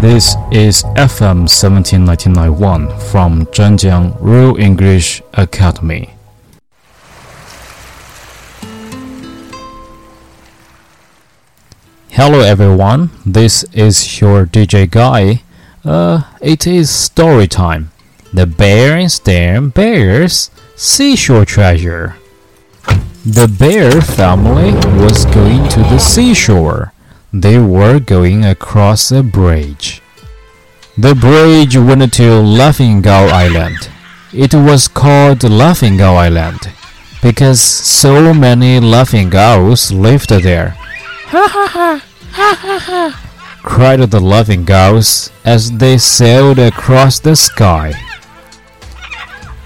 This is FM 17991 from Zhenjiang Real English Academy. Hello everyone, this is your DJ Guy. Uh, it is story time. The Berenstain Bears Seashore Treasure. The bear family was going to the seashore. They were going across a bridge. The bridge went to Laughing Gull Island. It was called Laughing Gull Island because so many laughing gulls lived there. Ha ha ha! Ha ha ha! cried the laughing gulls as they sailed across the sky.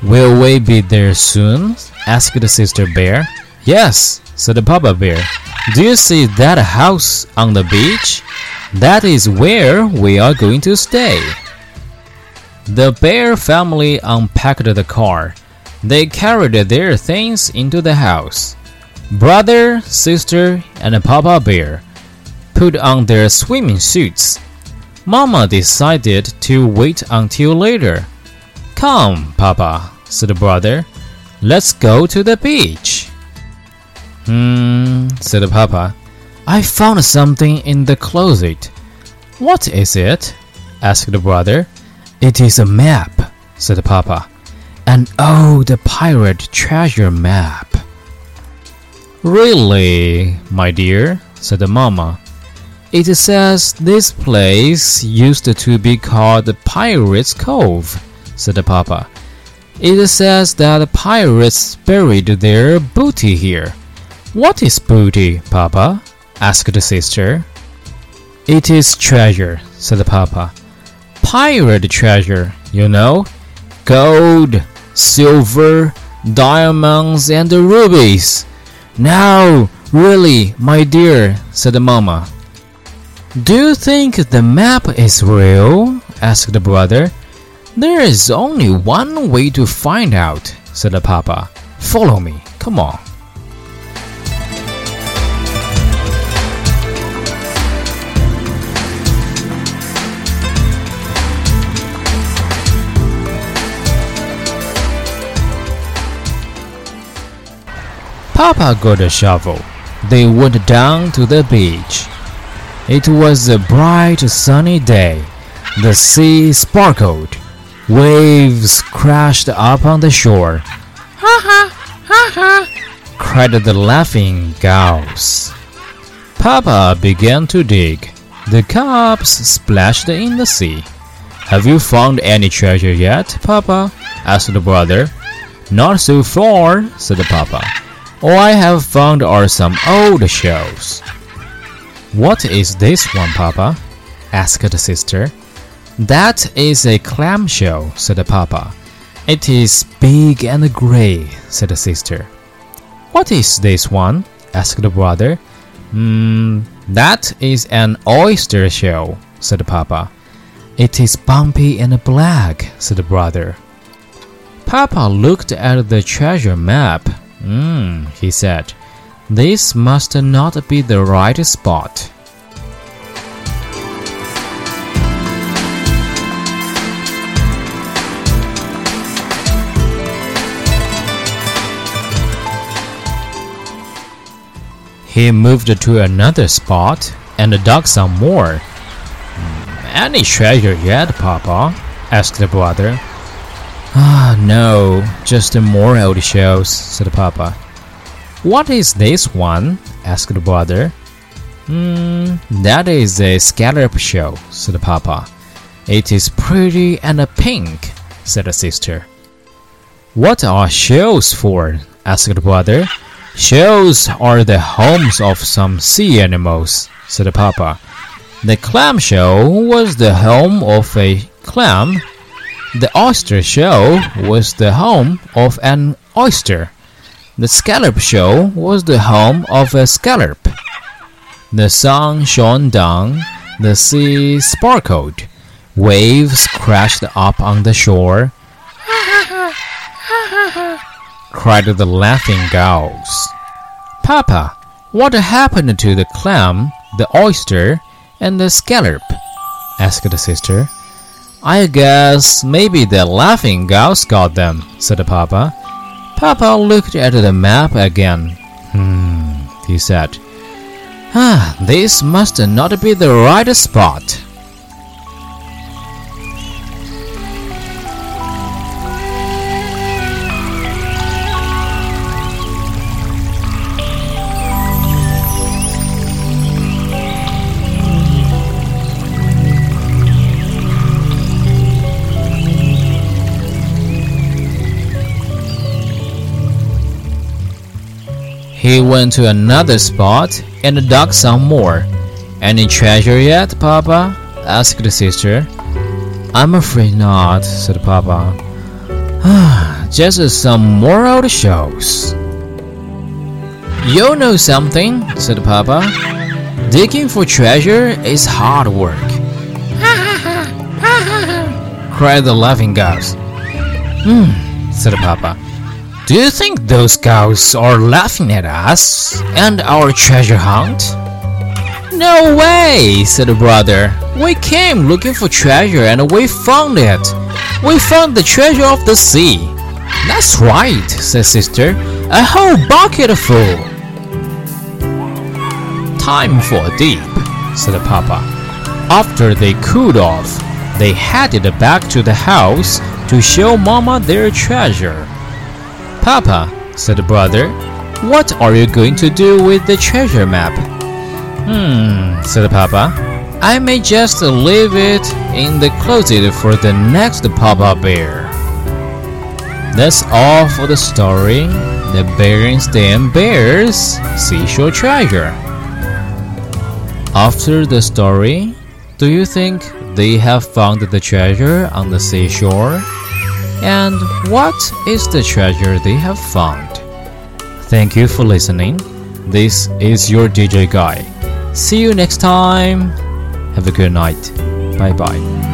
Will we be there soon? asked Sister Bear. Yes, said the Papa Bear. Do you see that house on the beach? That is where we are going to stay. The Bear family unpacked the car. They carried their things into the house. Brother, sister, and Papa Bear put on their swimming suits. Mama decided to wait until later. Come, Papa, said the brother. Let's go to the beach. Hmm, said Papa. I found something in the closet. What is it? asked the brother. It is a map, said Papa. An old pirate treasure map. Really, my dear, said the Mamma. It says this place used to be called Pirates Cove, said Papa. It says that pirates buried their booty here. What is booty, Papa? asked the sister. It is treasure, said the Papa. Pirate treasure, you know. Gold, silver, diamonds, and rubies. Now, really, my dear, said the Mamma. Do you think the map is real? asked the brother. There is only one way to find out, said the papa. Follow me, come on. Papa got a shovel. They went down to the beach. It was a bright sunny day. The sea sparkled. Waves crashed up on the shore. Ha ha ha ha! cried the laughing gulls. Papa began to dig. The cubs splashed in the sea. Have you found any treasure yet, Papa? asked the brother. Not so far, said the Papa. All I have found are some old shells. What is this one, Papa? asked the sister. That is a clamshell, said the Papa. It is big and gray, said the sister. What is this one? asked the brother. Hmm, that is an oyster shell, said the Papa. It is bumpy and black, said the brother. Papa looked at the treasure map. Hmm, he said. This must not be the right spot. He moved to another spot and dug some more. Any treasure yet, Papa? asked the brother. Ah, no, just more old shells, said Papa. What is this one? asked the brother. Hmm, that is a scallop shell, said Papa. It is pretty and a pink, said the sister. What are shells for? asked the brother. Shells are the homes of some sea animals, said Papa. The clam shell was the home of a clam. The oyster shell was the home of an oyster. The scallop shell was the home of a scallop. The sun shone down, the sea sparkled, waves crashed up on the shore. cried the laughing gulls. Papa, what happened to the clam, the oyster, and the scallop? asked the sister. I guess maybe the laughing gals got them, said Papa. Papa looked at the map again. Hmm, he said. Ah, this must not be the right spot. He went to another spot and dug some more. Any treasure yet, Papa? asked the sister. I'm afraid not, said Papa. Just some more old shows. You know something, said Papa. Digging for treasure is hard work. cried the laughing gals. Hmm, said Papa. Do you think those cows are laughing at us and our treasure hunt? No way, said the brother. We came looking for treasure and we found it. We found the treasure of the sea. That's right, said sister. A whole bucket full. Time for a dip, said Papa. After they cooled off, they headed back to the house to show Mama their treasure. Papa, said the brother, what are you going to do with the treasure map? Hmm, said Papa. I may just leave it in the closet for the next Papa Bear. That's all for the story The Berenstain Bears Seashore Treasure. After the story, do you think they have found the treasure on the seashore? And what is the treasure they have found? Thank you for listening. This is your DJ Guy. See you next time. Have a good night. Bye bye.